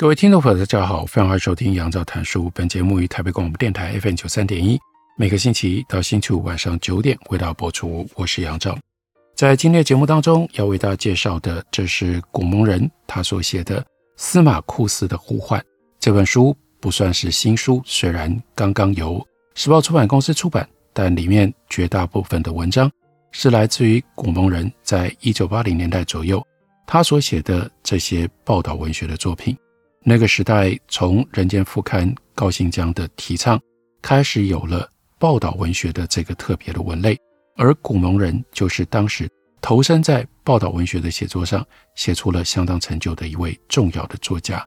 各位听众朋友，大家好，欢迎收听杨照谈书。本节目于台北广播电台 FM 九三点一，每个星期一到星期五晚上九点为大家播出。我是杨照，在今天的节目当中要为大家介绍的，这是古蒙人他所写的《司马库斯的呼唤》这本书，不算是新书，虽然刚刚由时报出版公司出版，但里面绝大部分的文章是来自于古蒙人在一九八零年代左右他所写的这些报道文学的作品。那个时代，从《人间副刊》高信疆的提倡开始，有了报道文学的这个特别的文类，而古蒙人就是当时投身在报道文学的写作上，写出了相当成就的一位重要的作家。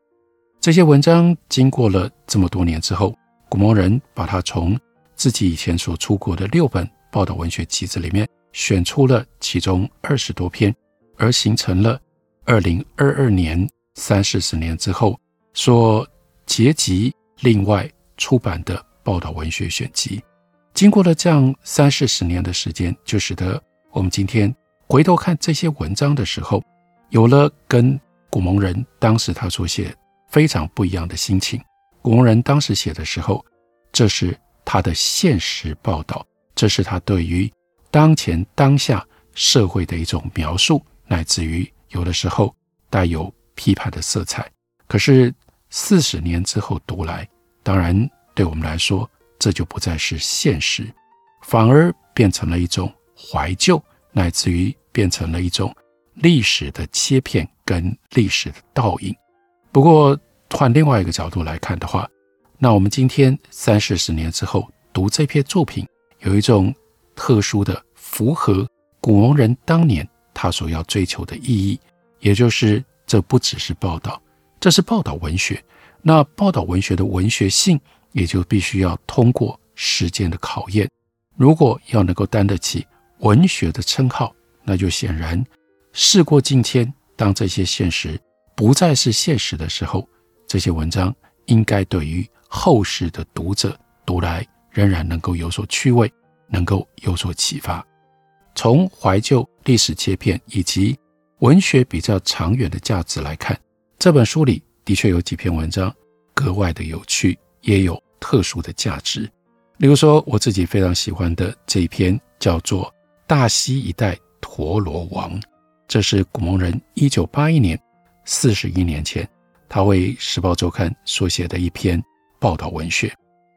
这些文章经过了这么多年之后，古蒙人把它从自己以前所出过的六本报道文学集子里面选出了其中二十多篇，而形成了二零二二年三四十年之后。所结集另外出版的报道文学选集，经过了这样三四十年的时间，就使得我们今天回头看这些文章的时候，有了跟古蒙人当时他所写非常不一样的心情。古蒙人当时写的时候，这是他的现实报道，这是他对于当前当下社会的一种描述，乃至于有的时候带有批判的色彩。可是。四十年之后读来，当然对我们来说，这就不再是现实，反而变成了一种怀旧，乃至于变成了一种历史的切片跟历史的倒影。不过换另外一个角度来看的话，那我们今天三四十年之后读这篇作品，有一种特殊的符合古蒙人当年他所要追求的意义，也就是这不只是报道。这是报道文学，那报道文学的文学性也就必须要通过时间的考验。如果要能够担得起文学的称号，那就显然事过境迁。当这些现实不再是现实的时候，这些文章应该对于后世的读者读来仍然能够有所趣味，能够有所启发。从怀旧、历史切片以及文学比较长远的价值来看。这本书里的确有几篇文章格外的有趣，也有特殊的价值。例如说，我自己非常喜欢的这一篇叫做《大溪一代陀螺王》，这是古蒙人一九八一年，四十一年前，他为《时报周刊》所写的一篇报道文学。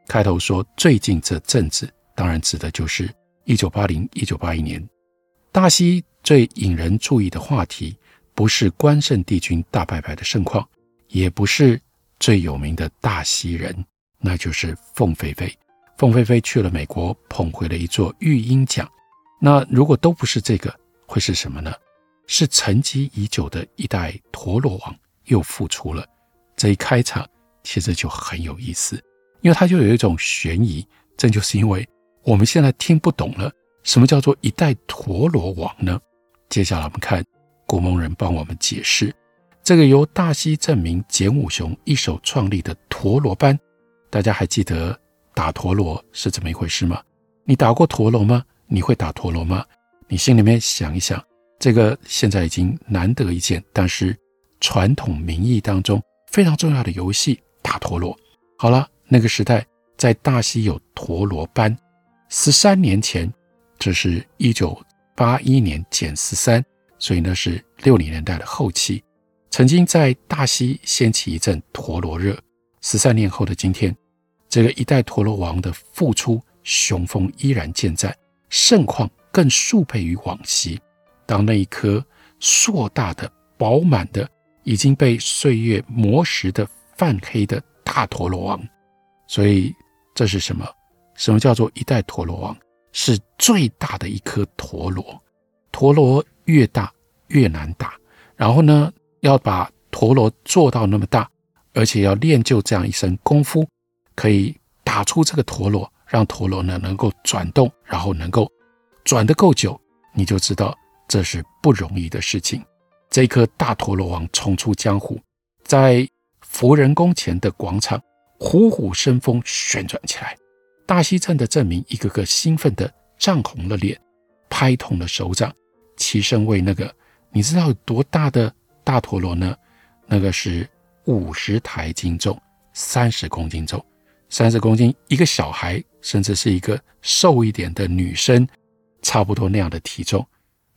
开头说：“最近这阵子，当然指的就是一九八零、一九八一年，大溪最引人注意的话题。”不是关圣帝君大拜拜的盛况，也不是最有名的大溪人，那就是凤飞飞。凤飞飞去了美国，捧回了一座育婴奖。那如果都不是这个，会是什么呢？是沉寂已久的一代陀螺王又复出了。这一开场其实就很有意思，因为它就有一种悬疑。这就是因为我们现在听不懂了，什么叫做一代陀螺王呢？接下来我们看。古蒙人帮我们解释，这个由大溪正明简武雄一手创立的陀螺班，大家还记得打陀螺是怎么一回事吗？你打过陀螺吗？你会打陀螺吗？你心里面想一想，这个现在已经难得一见，但是传统民意当中非常重要的游戏——打陀螺。好了，那个时代在大溪有陀螺班，十三年前，这是一九八一年减十三。所以呢，是六零年代的后期，曾经在大溪掀起一阵陀螺热。十三年后的今天，这个一代陀螺王的复出雄风依然健在，盛况更数倍于往昔。当那一颗硕大的、饱满的、已经被岁月磨蚀的泛黑的大陀螺王，所以这是什么？什么叫做一代陀螺王？是最大的一颗陀螺，陀螺。越大越难打。然后呢，要把陀螺做到那么大，而且要练就这样一身功夫，可以打出这个陀螺，让陀螺呢能够转动，然后能够转得够久，你就知道这是不容易的事情。这颗大陀螺王冲出江湖，在福仁宫前的广场虎虎生风旋转起来。大溪镇的镇民一个个兴奋地涨红了脸，拍痛了手掌，齐声为那个你知道有多大的大陀螺呢？那个是五十台斤重，三十公斤重，三十公斤，一个小孩甚至是一个瘦一点的女生，差不多那样的体重，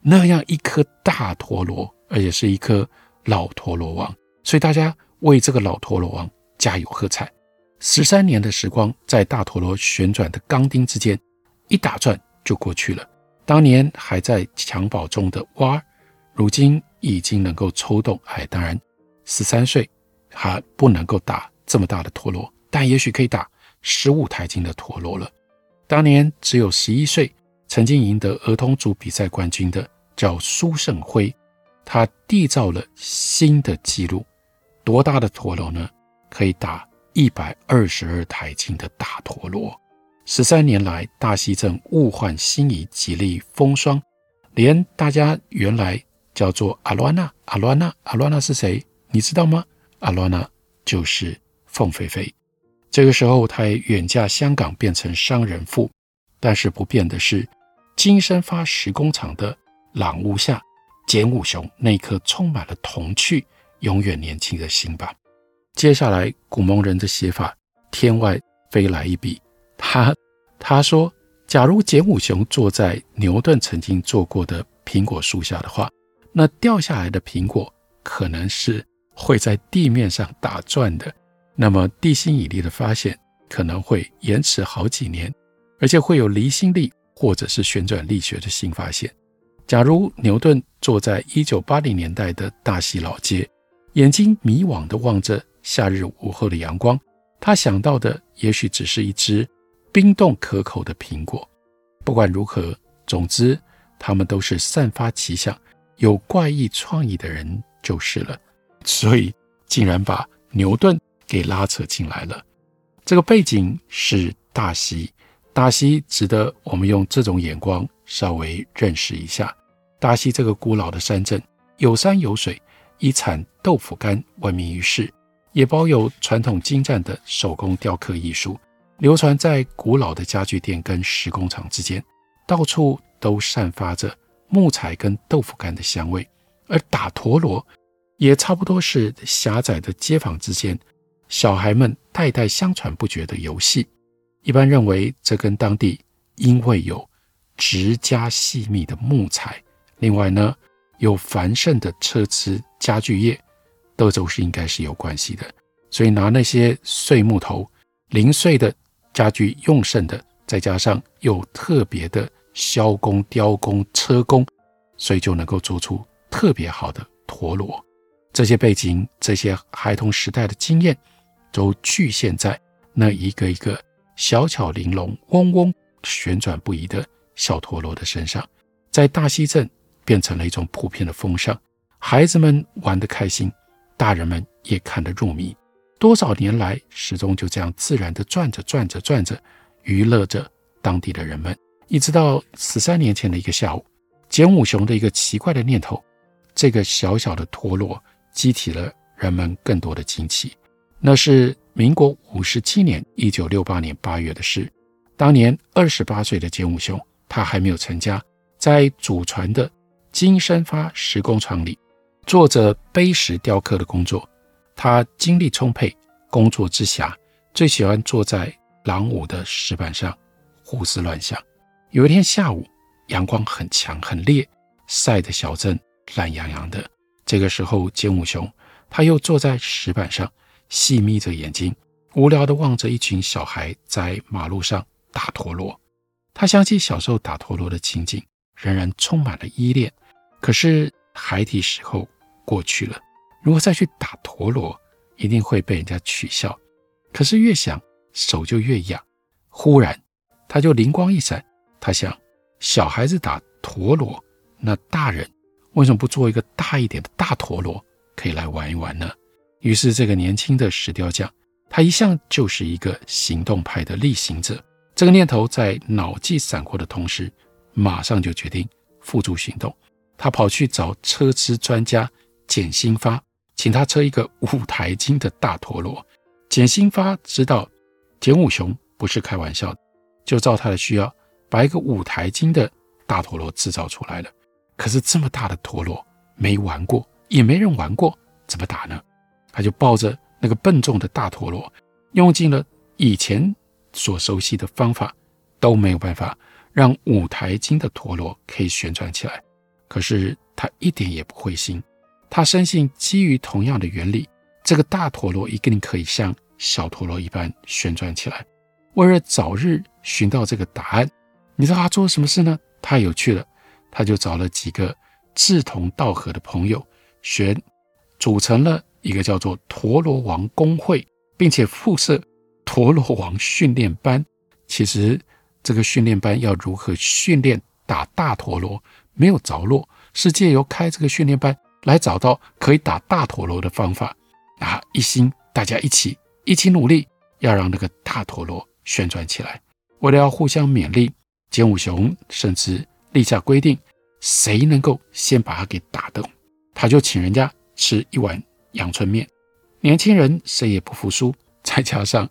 那样一颗大陀螺，而且是一颗老陀螺王，所以大家为这个老陀螺王加油喝彩。十三年的时光，在大陀螺旋转的钢钉之间，一打转就过去了。当年还在襁褓中的娃，如今已经能够抽动。哎，当然，十三岁还不能够打这么大的陀螺，但也许可以打十五台斤的陀螺了。当年只有十一岁，曾经赢得儿童组比赛冠军的叫苏胜辉，他缔造了新的纪录。多大的陀螺呢？可以打。一百二十二台斤的大陀螺，十三年来，大溪镇物换星移，几历风霜，连大家原来叫做阿罗娜，阿罗娜，阿罗娜是谁？你知道吗？阿罗娜就是凤飞飞。这个时候，她也远嫁香港，变成商人妇。但是不变的是，金生发石工厂的朗屋下，简武雄那颗充满了童趣、永远年轻的心吧。接下来，古蒙人的写法天外飞来一笔。他他说，假如简武雄坐在牛顿曾经坐过的苹果树下的话，那掉下来的苹果可能是会在地面上打转的。那么地心引力的发现可能会延迟好几年，而且会有离心力或者是旋转力学的新发现。假如牛顿坐在一九八零年代的大溪老街，眼睛迷惘地望着。夏日午后的阳光，他想到的也许只是一只冰冻可口的苹果。不管如何，总之，他们都是散发奇想、有怪异创意的人就是了。所以，竟然把牛顿给拉扯进来了。这个背景是大溪，大溪值得我们用这种眼光稍微认识一下。大溪这个古老的山镇，有山有水，以产豆腐干闻名于世。也包有传统精湛的手工雕刻艺术，流传在古老的家具店跟石工厂之间，到处都散发着木材跟豆腐干的香味。而打陀螺也差不多是狭窄的街坊之间，小孩们代代相传不绝的游戏。一般认为，这跟当地因为有质加细密的木材，另外呢，有繁盛的车兹家具业。德州是应该是有关系的，所以拿那些碎木头、零碎的家具用剩的，再加上有特别的削工、雕工、车工，所以就能够做出特别好的陀螺。这些背景、这些孩童时代的经验，都具现在那一个一个小巧玲珑、嗡嗡旋转不已的小陀螺的身上，在大溪镇变成了一种普遍的风尚，孩子们玩得开心。大人们也看得入迷，多少年来始终就这样自然地转着转着转着，娱乐着当地的人们。一直到十三年前的一个下午，简武雄的一个奇怪的念头，这个小小的陀螺激起了人们更多的惊奇。那是民国五十七年，一九六八年八月的事。当年二十八岁的简武雄，他还没有成家，在祖传的金生发石工厂里。做着碑石雕刻的工作，他精力充沛，工作之暇，最喜欢坐在廊屋的石板上胡思乱想。有一天下午，阳光很强很烈，晒得小镇懒洋洋的。这个时候，简武雄他又坐在石板上，细眯着眼睛，无聊地望着一群小孩在马路上打陀螺。他想起小时候打陀螺的情景，仍然充满了依恋。可是。孩提时候过去了，如果再去打陀螺，一定会被人家取笑。可是越想，手就越痒。忽然，他就灵光一闪，他想：小孩子打陀螺，那大人为什么不做一个大一点的大陀螺，可以来玩一玩呢？于是，这个年轻的石雕匠，他一向就是一个行动派的力行者。这个念头在脑际闪过的同时，马上就决定付诸行动。他跑去找车织专家简新发，请他车一个五台斤的大陀螺。简新发知道简武雄不是开玩笑，就照他的需要，把一个五台斤的大陀螺制造出来了。可是这么大的陀螺没玩过，也没人玩过，怎么打呢？他就抱着那个笨重的大陀螺，用尽了以前所熟悉的方法，都没有办法让五台斤的陀螺可以旋转起来。可是他一点也不灰心，他深信基于同样的原理，这个大陀螺一定可以像小陀螺一般旋转起来。为了早日寻到这个答案，你知道他做了什么事呢？太有趣了，他就找了几个志同道合的朋友，选组成了。一个叫做陀螺王公会，并且附设陀螺王训练班。其实这个训练班要如何训练打大陀螺没有着落，是借由开这个训练班来找到可以打大陀螺的方法。啊，一心大家一起一起努力，要让那个大陀螺旋转起来。为了要互相勉励，简武雄甚至立下规定，谁能够先把它给打动，他就请人家吃一碗。阳春面，年轻人谁也不服输，再加上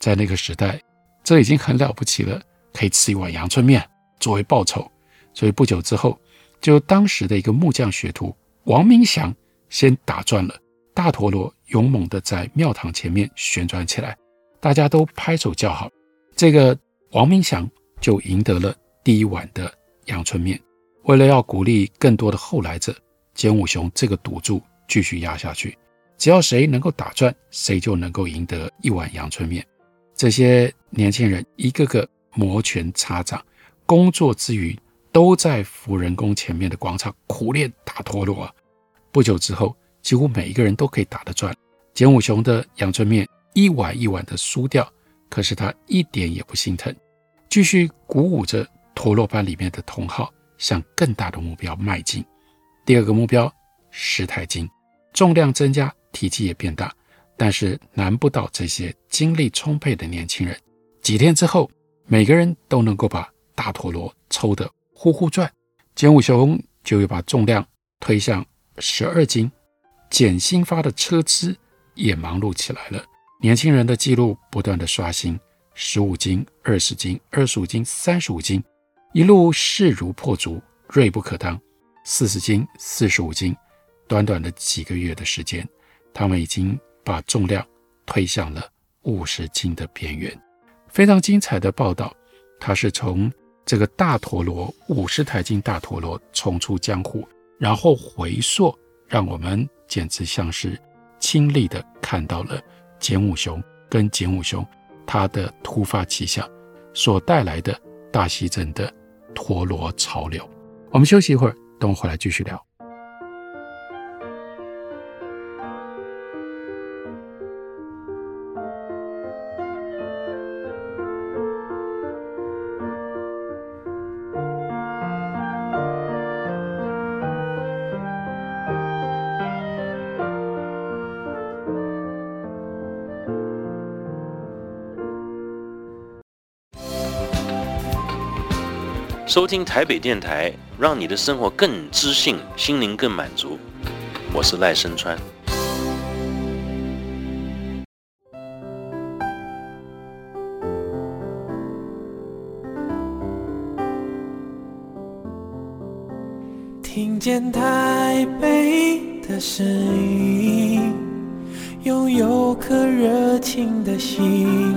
在那个时代，这已经很了不起了，可以吃一碗阳春面作为报酬。所以不久之后，就当时的一个木匠学徒王明祥先打转了大陀螺，勇猛地在庙堂前面旋转起来，大家都拍手叫好。这个王明祥就赢得了第一碗的阳春面。为了要鼓励更多的后来者，简武雄这个赌注继续压下去。只要谁能够打转，谁就能够赢得一碗阳春面。这些年轻人一个个摩拳擦掌，工作之余都在福仁宫前面的广场苦练打陀螺。不久之后，几乎每一个人都可以打得转。简武雄的阳春面一碗一碗的输掉，可是他一点也不心疼，继续鼓舞着陀螺班里面的同好，向更大的目标迈进。第二个目标，十台斤，重量增加。体积也变大，但是难不倒这些精力充沛的年轻人。几天之后，每个人都能够把大陀螺抽得呼呼转。简武雄就又把重量推向十二斤，简新发的车资也忙碌起来了。年轻人的记录不断地刷新：十五斤、二十斤、二十五斤、三十五斤，一路势如破竹，锐不可当。四十斤、四十五斤，短短的几个月的时间。他们已经把重量推向了五十斤的边缘。非常精彩的报道，他是从这个大陀螺五十台斤大陀螺重出江湖，然后回溯，让我们简直像是亲历的看到了简武雄跟简武雄他的突发奇想所带来的大西镇的陀螺潮流。我们休息一会儿，等我回来继续聊。收听台北电台，让你的生活更知性，心灵更满足。我是赖声川。听见台北的声音，拥有颗热情的心，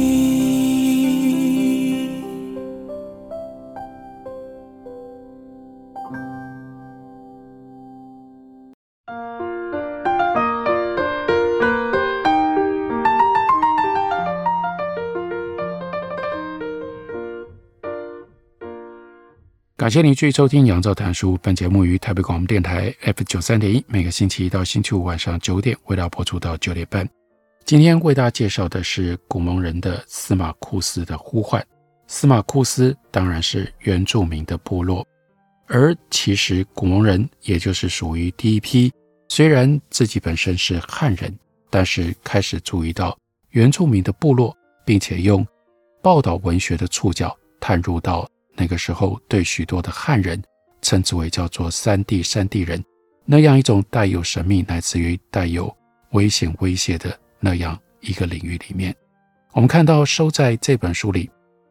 感谢您继续收听《杨照谈书》。本节目于台北广播电台 F 九三点一，每个星期一到星期五晚上九点，为大家播出到九点半。今天为大家介绍的是古蒙人的司马库斯的呼唤。司马库斯当然是原住民的部落，而其实古蒙人也就是属于第一批，虽然自己本身是汉人，但是开始注意到原住民的部落，并且用报道文学的触角探入到。那个时候，对许多的汉人称之为叫做山地山地人，那样一种带有神秘乃至于带有危险威胁的那样一个领域里面，我们看到收在这本书里，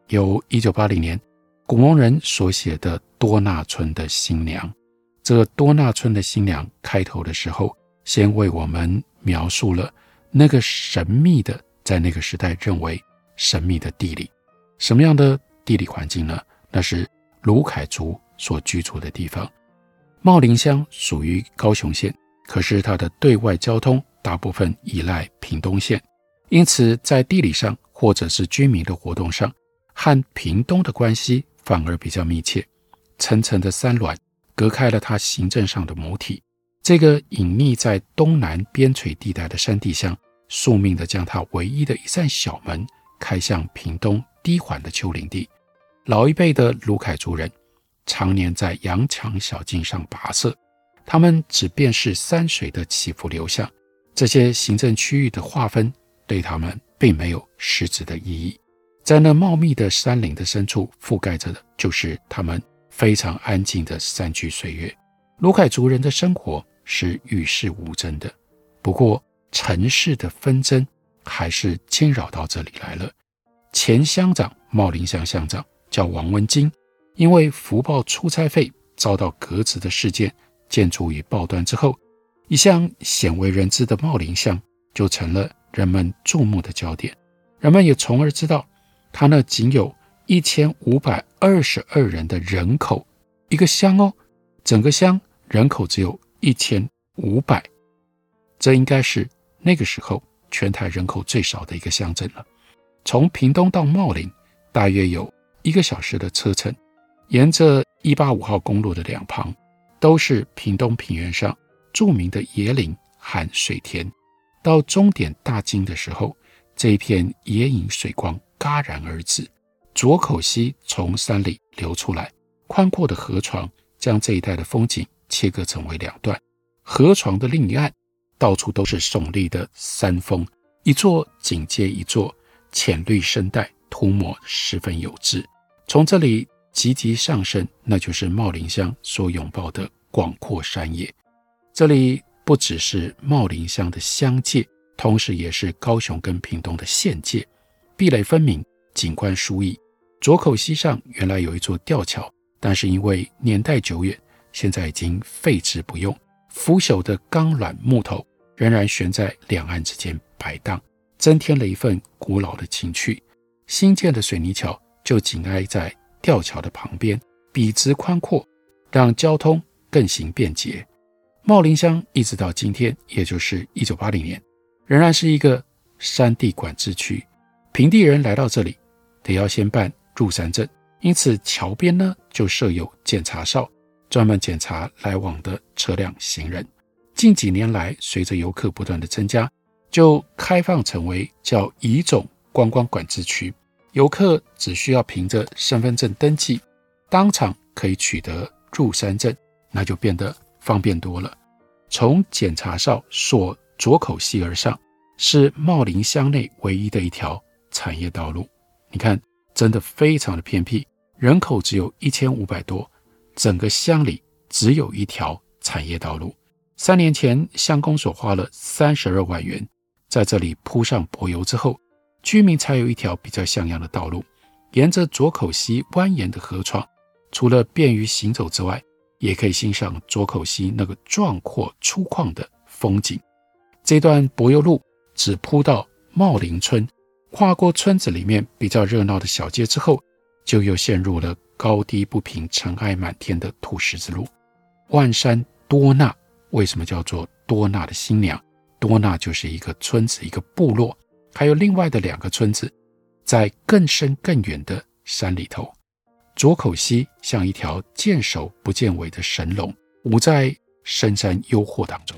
有一九八零年古蒙人所写的多纳村的新娘。这多纳村的新娘开头的时候，先为我们描述了那个神秘的，在那个时代认为神秘的地理，什么样的地理环境呢？那是鲁凯族所居住的地方。茂林乡属于高雄县，可是它的对外交通大部分依赖屏东县，因此在地理上或者是居民的活动上，和屏东的关系反而比较密切。层层的山峦隔开了它行政上的母体。这个隐匿在东南边陲地带的山地乡，宿命地将它唯一的一扇小门开向屏东低缓的丘陵地。老一辈的鲁凯族人常年在羊肠小径上跋涉，他们只辨识山水的起伏流向，这些行政区域的划分对他们并没有实质的意义。在那茂密的山林的深处，覆盖着的就是他们非常安静的山居岁月。鲁凯族人的生活是与世无争的，不过城市的纷争还是侵扰到这里来了。前乡长茂林乡乡长。叫王文金，因为福报出差费遭到革职的事件，建筑于报端之后，一向鲜为人知的茂林乡就成了人们注目的焦点。人们也从而知道，他那仅有一千五百二十二人的人口，一个乡哦，整个乡人口只有一千五百，这应该是那个时候全台人口最少的一个乡镇了。从屏东到茂林，大约有。一个小时的车程，沿着一八五号公路的两旁，都是屏东平原上著名的椰林和水田。到终点大金的时候，这一片椰影水光戛然而止。左口溪从山里流出来，宽阔的河床将这一带的风景切割成为两段。河床的另一岸，到处都是耸立的山峰，一座紧接一座，浅绿深带。涂抹十分有致，从这里急急上升，那就是茂林乡所拥抱的广阔山野。这里不只是茂林乡的乡界，同时也是高雄跟屏东的县界，壁垒分明，景观殊异。左口溪上原来有一座吊桥，但是因为年代久远，现在已经废置不用。腐朽的钢缆木头仍然悬在两岸之间摆荡，增添了一份古老的情趣。新建的水泥桥就紧挨在吊桥的旁边，笔直宽阔，让交通更行便捷。茂林乡一直到今天，也就是一九八零年，仍然是一个山地管制区。平地人来到这里，得要先办入山证，因此桥边呢就设有检查哨，专门检查来往的车辆行人。近几年来，随着游客不断的增加，就开放成为叫乙种观光管制区。游客只需要凭着身份证登记，当场可以取得入山证，那就变得方便多了。从检查哨所左口溪而上，是茂林乡内唯一的一条产业道路。你看，真的非常的偏僻，人口只有一千五百多，整个乡里只有一条产业道路。三年前，乡公所花了三十二万元，在这里铺上柏油之后。居民才有一条比较像样的道路，沿着左口溪蜿蜒的河床，除了便于行走之外，也可以欣赏左口溪那个壮阔粗犷的风景。这段柏油路只铺到茂林村，跨过村子里面比较热闹的小街之后，就又陷入了高低不平、尘埃满天的土石子路。万山多纳为什么叫做多纳的新娘？多纳就是一个村子，一个部落。还有另外的两个村子，在更深更远的山里头。左口溪像一条见首不见尾的神龙，舞在深山幽壑当中。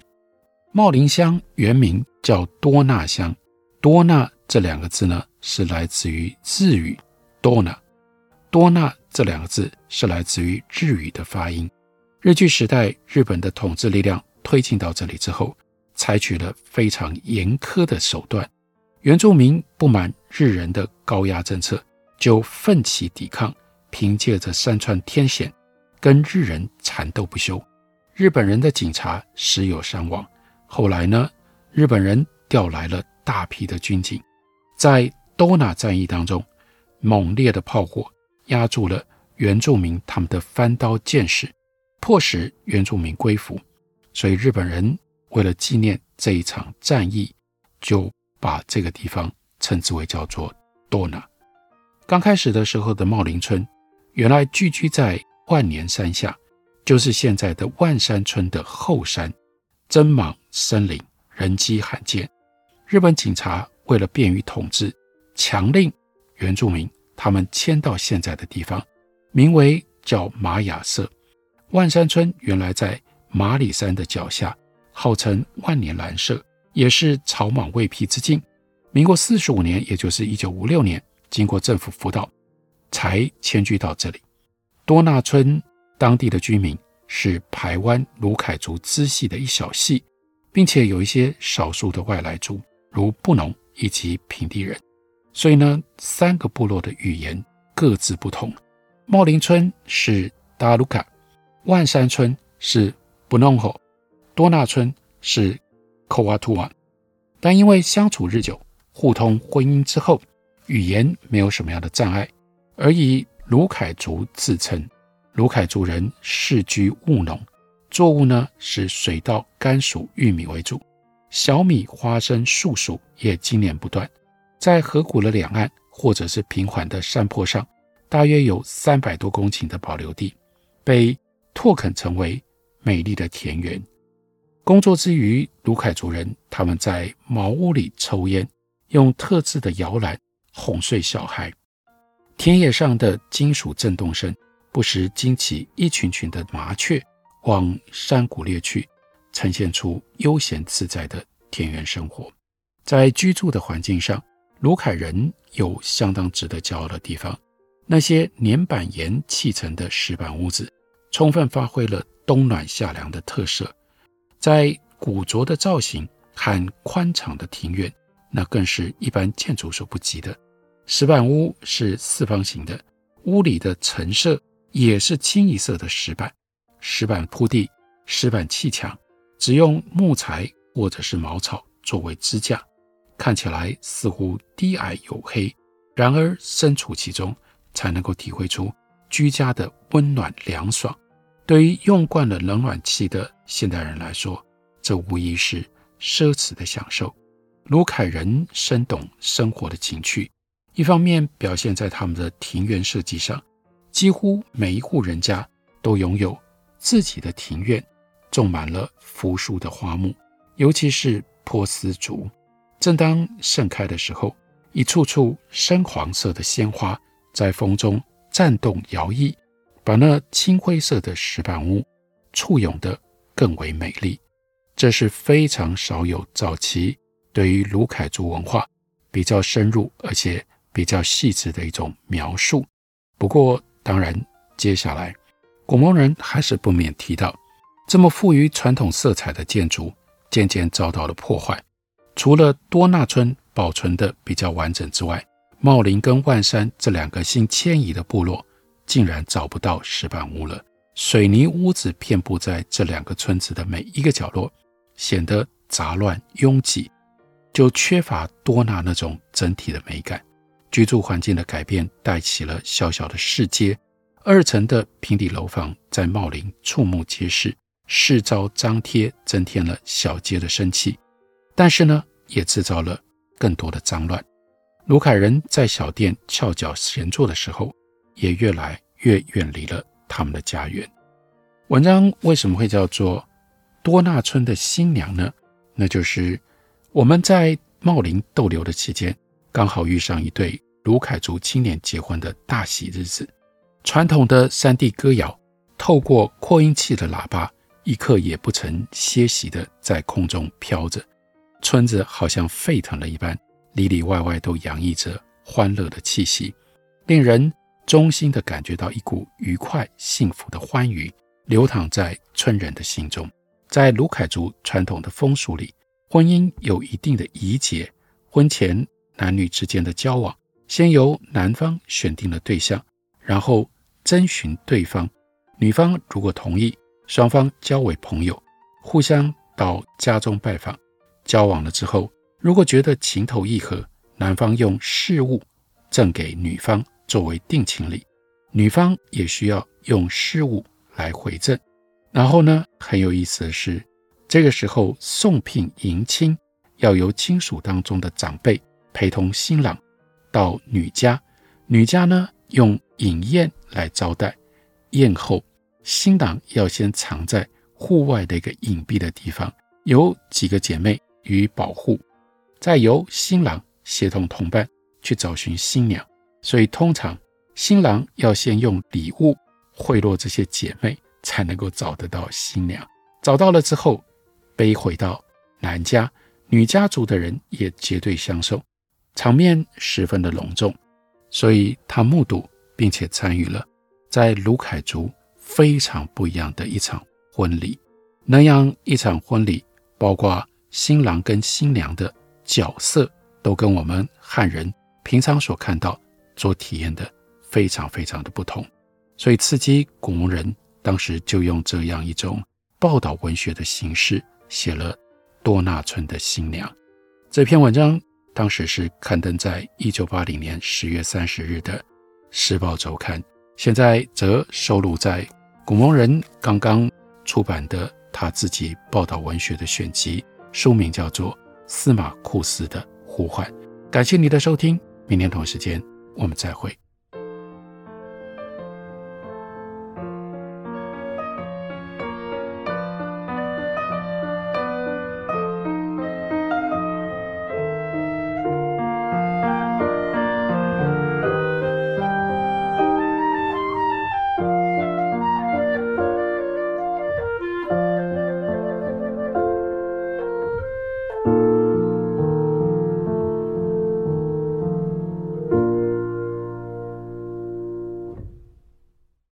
茂林乡原名叫多纳乡，多纳这两个字呢，是来自于日语多纳，多纳这两个字是来自于日语的发音。日据时代，日本的统治力量推进到这里之后，采取了非常严苛的手段。原住民不满日人的高压政策，就奋起抵抗，凭借着山川天险，跟日人缠斗不休。日本人的警察时有伤亡。后来呢，日本人调来了大批的军警，在多纳战役当中，猛烈的炮火压住了原住民他们的翻刀剑士，迫使原住民归服。所以日本人为了纪念这一场战役，就把这个地方称之为叫做多纳。刚开始的时候的茂林村，原来聚居在万年山下，就是现在的万山村的后山，针莽森林，人迹罕见。日本警察为了便于统治，强令原住民他们迁到现在的地方，名为叫玛雅社。万山村原来在马里山的脚下，号称万年蓝社。也是草莽未辟之境。民国四十五年，也就是一九五六年，经过政府辅导，才迁居到这里。多纳村当地的居民是排湾鲁凯族支系的一小系，并且有一些少数的外来族，如布农以及平地人。所以呢，三个部落的语言各自不同。茂林村是达鲁卡，万山村是布农吼，多纳村是。科瓦图瓦，但因为相处日久，互通婚姻之后，语言没有什么样的障碍，而以鲁凯族自称。鲁凯族人世居务农，作物呢是水稻、甘薯、玉米为主，小米、花生、树薯也经年不断。在河谷的两岸或者是平缓的山坡上，大约有三百多公顷的保留地，被拓垦成为美丽的田园。工作之余，鲁凯族人他们在茅屋里抽烟，用特制的摇篮哄睡小孩。田野上的金属震动声，不时惊起一群群的麻雀往山谷猎去，呈现出悠闲自在的田园生活。在居住的环境上，鲁凯人有相当值得骄傲的地方。那些粘板岩砌成的石板屋子，充分发挥了冬暖夏凉的特色。在古拙的造型和宽敞的庭院，那更是一般建筑所不及的。石板屋是四方形的，屋里的陈设也是清一色的石板，石板铺地，石板砌墙，只用木材或者是茅草作为支架，看起来似乎低矮黝黑，然而身处其中，才能够体会出居家的温暖凉爽。对于用惯了冷暖气的现代人来说，这无疑是奢侈的享受。卢凯人深懂生活的情趣，一方面表现在他们的庭园设计上，几乎每一户人家都拥有自己的庭院，种满了扶疏的花木，尤其是波斯竹，正当盛开的时候，一簇簇深黄色的鲜花在风中颤动摇曳。把那青灰色的石板屋簇拥得更为美丽，这是非常少有早期对于鲁凯族文化比较深入而且比较细致的一种描述。不过，当然，接下来古蒙人还是不免提到，这么富于传统色彩的建筑渐渐遭到了破坏。除了多纳村保存得比较完整之外，茂林跟万山这两个新迁移的部落。竟然找不到石板屋了，水泥屋子遍布在这两个村子的每一个角落，显得杂乱拥挤，就缺乏多纳那种整体的美感。居住环境的改变带起了小小的市街，二层的平底楼房在茂林触目皆是，市招张贴增添了小街的生气，但是呢，也制造了更多的脏乱。鲁凯人在小店翘脚闲坐的时候，也越来越远离了他们的家园。文章为什么会叫做多纳村的新娘呢？那就是我们在茂林逗留的期间，刚好遇上一对鲁凯族青年结婚的大喜日子。传统的山地歌谣，透过扩音器的喇叭，一刻也不曾歇息的在空中飘着。村子好像沸腾了一般，里里外外都洋溢着欢乐的气息，令人衷心地感觉到一股愉快、幸福的欢愉流淌在村人的心中。在鲁凯族传统的风俗里，婚姻有一定的仪节，婚前男女之间的交往，先由男方选定了对象，然后征询对方。女方如果同意，双方交为朋友，互相到家中拜访。交往了之后，如果觉得情投意合，男方用事物赠给女方作为定情礼，女方也需要用事物来回赠。然后呢，很有意思的是，这个时候送聘迎亲要由亲属当中的长辈陪同新郎到女家，女家呢用饮宴来招待。宴后，新郎要先藏在户外的一个隐蔽的地方，由几个姐妹予以保护，再由新郎协同同伴去找寻新娘。所以，通常新郎要先用礼物贿赂这些姐妹，才能够找得到新娘。找到了之后，背回到男家，女家族的人也结对相送，场面十分的隆重。所以，他目睹并且参与了。在鲁凯族非常不一样的一场婚礼，那样一场婚礼，包括新郎跟新娘的角色，都跟我们汉人平常所看到、所体验的非常非常的不同。所以，刺激古蒙人当时就用这样一种报道文学的形式，写了多纳村的新娘这篇文章。当时是刊登在一九八零年十月三十日的《时报周刊》。现在则收录在古蒙人刚刚出版的他自己报道文学的选集，书名叫做《司马库斯的呼唤》。感谢你的收听，明天同一时间我们再会。